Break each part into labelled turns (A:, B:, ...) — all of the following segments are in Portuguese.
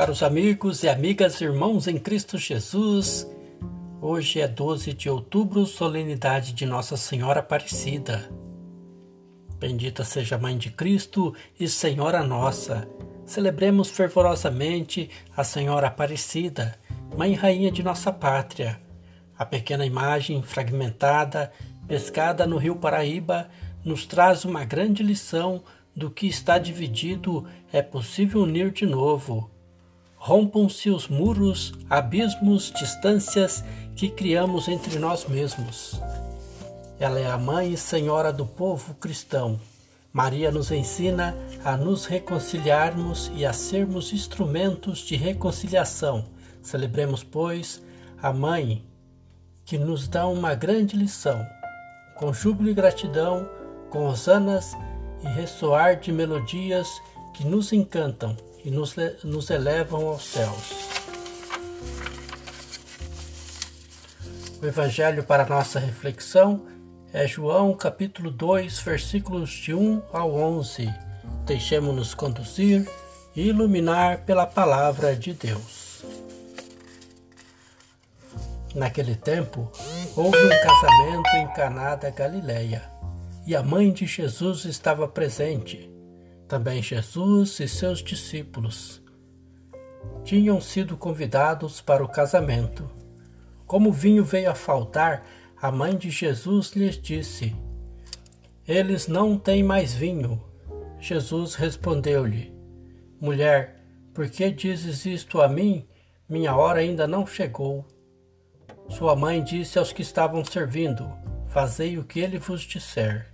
A: Caros amigos e amigas, irmãos em Cristo Jesus, hoje é 12 de outubro, solenidade de Nossa Senhora Aparecida. Bendita seja a Mãe de Cristo e Senhora Nossa. Celebremos fervorosamente a Senhora Aparecida, Mãe Rainha de nossa pátria. A pequena imagem fragmentada, pescada no rio Paraíba, nos traz uma grande lição do que está dividido é possível unir de novo rompam-se os muros, abismos, distâncias que criamos entre nós mesmos. Ela é a mãe e senhora do povo cristão. Maria nos ensina a nos reconciliarmos e a sermos instrumentos de reconciliação. Celebremos, pois, a mãe que nos dá uma grande lição. Com júbilo e gratidão, com hosanas e ressoar de melodias que nos encantam e nos, nos elevam aos céus. O Evangelho para nossa reflexão é João capítulo 2, versículos de 1 ao 11. Deixemos-nos conduzir e iluminar pela palavra de Deus. Naquele tempo, houve um casamento em Caná da Galileia, e a mãe de Jesus estava presente também Jesus e seus discípulos tinham sido convidados para o casamento. Como o vinho veio a faltar, a mãe de Jesus lhes disse: Eles não têm mais vinho. Jesus respondeu-lhe: Mulher, por que dizes isto a mim? Minha hora ainda não chegou. Sua mãe disse aos que estavam servindo: Fazei o que ele vos disser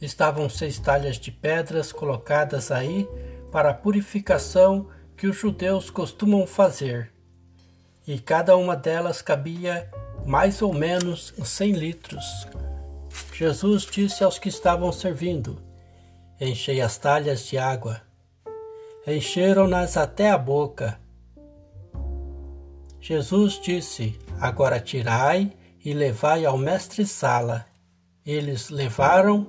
A: estavam seis talhas de pedras colocadas aí para a purificação que os judeus costumam fazer, e cada uma delas cabia mais ou menos cem litros. Jesus disse aos que estavam servindo: Enchei as talhas de água. Encheram-nas até a boca. Jesus disse: Agora tirai e levai ao mestre-sala. Eles levaram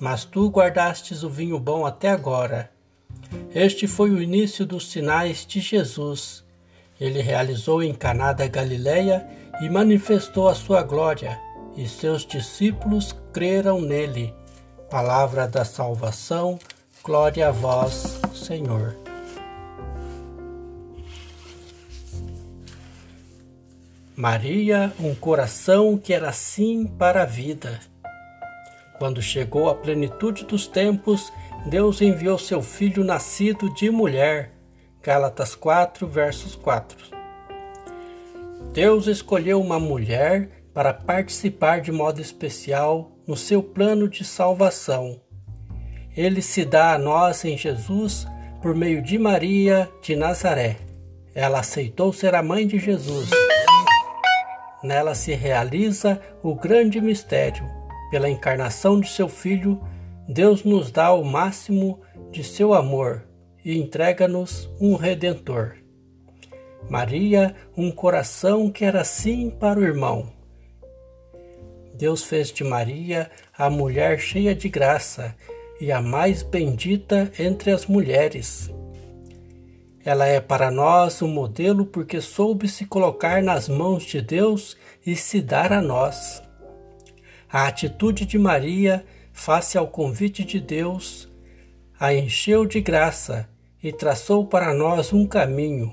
A: mas tu guardastes o vinho bom até agora. Este foi o início dos sinais de Jesus. Ele realizou em Caná da Galileia e manifestou a sua glória, e seus discípulos creram nele. Palavra da salvação, glória a vós, Senhor. Maria, um coração que era sim para a vida. Quando chegou a plenitude dos tempos, Deus enviou seu filho nascido de mulher. Gálatas 4, versos 4. Deus escolheu uma mulher para participar de modo especial no seu plano de salvação. Ele se dá a nós em Jesus por meio de Maria de Nazaré. Ela aceitou ser a mãe de Jesus. Nela se realiza o grande mistério pela encarnação de seu Filho, Deus nos dá o máximo de seu amor e entrega-nos um Redentor. Maria, um coração que era assim para o irmão. Deus fez de Maria a mulher cheia de graça e a mais bendita entre as mulheres. Ela é para nós um modelo porque soube se colocar nas mãos de Deus e se dar a nós. A atitude de Maria, face ao convite de Deus, a encheu de graça e traçou para nós um caminho.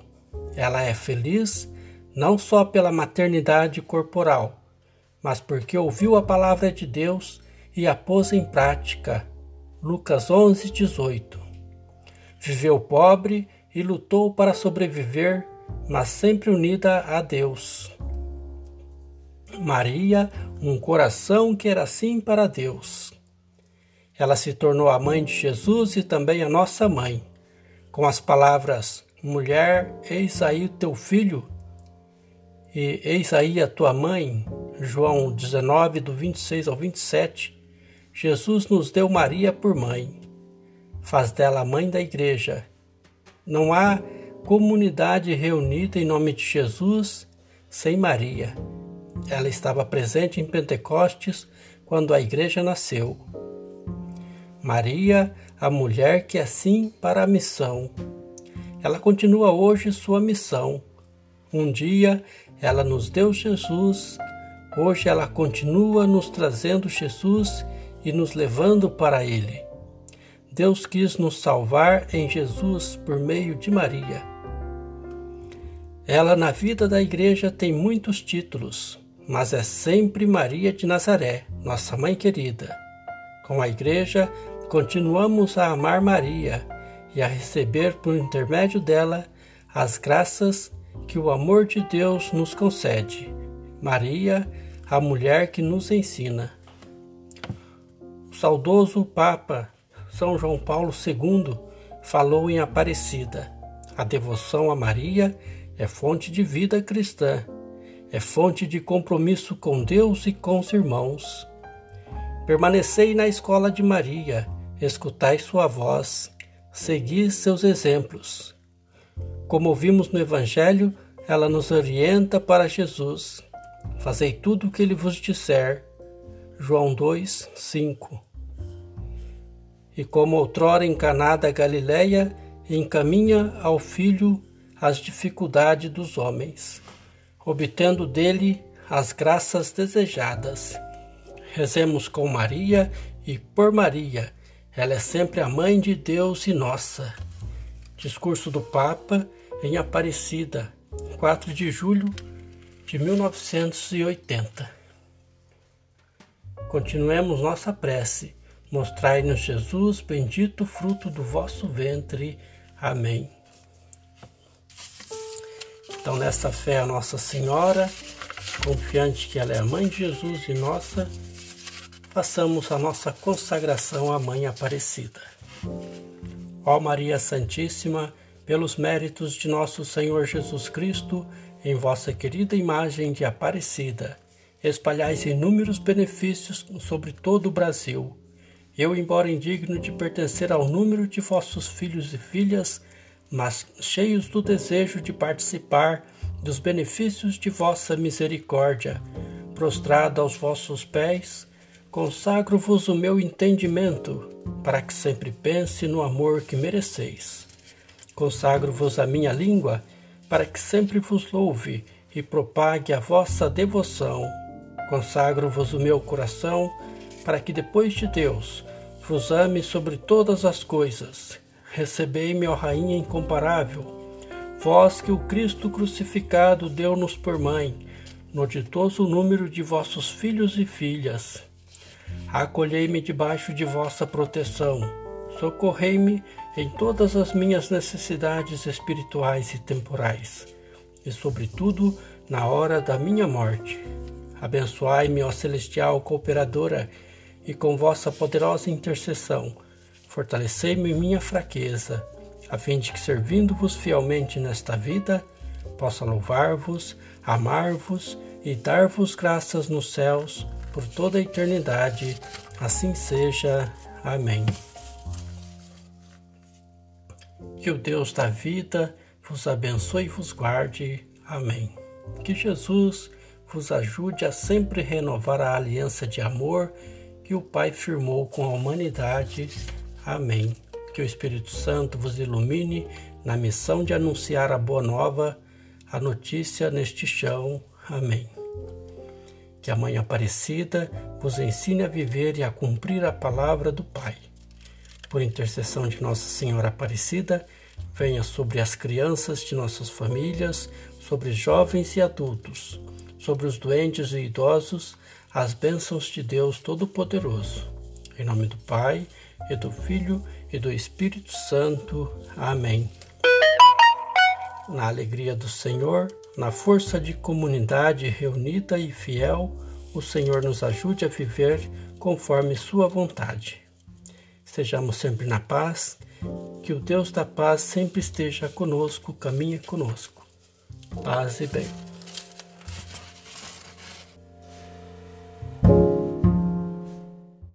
A: Ela é feliz não só pela maternidade corporal, mas porque ouviu a palavra de Deus e a pôs em prática. Lucas 11, 18. Viveu pobre e lutou para sobreviver, mas sempre unida a Deus. Maria, um coração que era assim para Deus. Ela se tornou a mãe de Jesus e também a nossa mãe, com as palavras: Mulher, eis aí teu filho, e eis aí a tua mãe. João 19, do 26 ao 27. Jesus nos deu Maria por mãe. Faz dela a mãe da igreja. Não há comunidade reunida em nome de Jesus sem Maria. Ela estava presente em Pentecostes quando a igreja nasceu. Maria, a mulher que é sim para a missão. Ela continua hoje sua missão. Um dia ela nos deu Jesus, hoje ela continua nos trazendo Jesus e nos levando para Ele. Deus quis nos salvar em Jesus por meio de Maria. Ela, na vida da igreja, tem muitos títulos, mas é sempre Maria de Nazaré, nossa mãe querida. Com a igreja, continuamos a amar Maria e a receber por intermédio dela as graças que o amor de Deus nos concede. Maria, a mulher que nos ensina. O saudoso Papa São João Paulo II falou em Aparecida. A devoção a Maria é fonte de vida cristã, é fonte de compromisso com Deus e com os irmãos. Permanecei na escola de Maria, escutai sua voz, segui seus exemplos. Como ouvimos no Evangelho, ela nos orienta para Jesus. Fazei tudo o que ele vos disser. João 2, 5. E como outrora encanada a Galileia, encaminha ao Filho as dificuldades dos homens, obtendo dele as graças desejadas. Rezemos com Maria e por Maria. Ela é sempre a mãe de Deus e nossa. Discurso do Papa em Aparecida, 4 de julho de 1980. Continuemos nossa prece. Mostrai-nos Jesus, bendito fruto do vosso ventre. Amém. Então, nessa fé a Nossa Senhora, confiante que ela é a mãe de Jesus e nossa, façamos a nossa consagração à Mãe Aparecida. Ó Maria Santíssima, pelos méritos de nosso Senhor Jesus Cristo, em vossa querida imagem de Aparecida, espalhais inúmeros benefícios sobre todo o Brasil. Eu, embora indigno de pertencer ao número de vossos filhos e filhas, mas cheios do desejo de participar dos benefícios de vossa misericórdia, prostrado aos vossos pés, consagro-vos o meu entendimento, para que sempre pense no amor que mereceis. Consagro-vos a minha língua, para que sempre vos louve e propague a vossa devoção. Consagro-vos o meu coração, para que depois de Deus vos ame sobre todas as coisas. Recebei-me, ó Rainha incomparável, vós que o Cristo crucificado deu-nos por mãe, no ditoso número de vossos filhos e filhas. Acolhei-me debaixo de vossa proteção socorrei-me em todas as minhas necessidades espirituais e temporais, e, sobretudo, na hora da minha morte. Abençoai-me, ó celestial cooperadora, e com vossa poderosa intercessão, fortalecei-me em minha fraqueza, a fim de que, servindo-vos fielmente nesta vida, possa louvar-vos, amar-vos e dar-vos graças nos céus por toda a eternidade. Assim seja. Amém. Que o Deus da vida vos abençoe e vos guarde. Amém. Que Jesus vos ajude a sempre renovar a aliança de amor que o Pai firmou com a humanidade. Amém. Que o Espírito Santo vos ilumine na missão de anunciar a boa nova, a notícia neste chão. Amém. Que a Mãe Aparecida vos ensine a viver e a cumprir a palavra do Pai. Por intercessão de Nossa Senhora Aparecida, venha sobre as crianças de nossas famílias, sobre jovens e adultos, sobre os doentes e idosos, as bênçãos de Deus Todo-Poderoso. Em nome do Pai, e do Filho e do Espírito Santo. Amém. Na alegria do Senhor, na força de comunidade reunida e fiel, o Senhor nos ajude a viver conforme Sua vontade. Estejamos sempre na paz que o Deus da paz sempre esteja conosco, caminhe conosco. Paz e bem.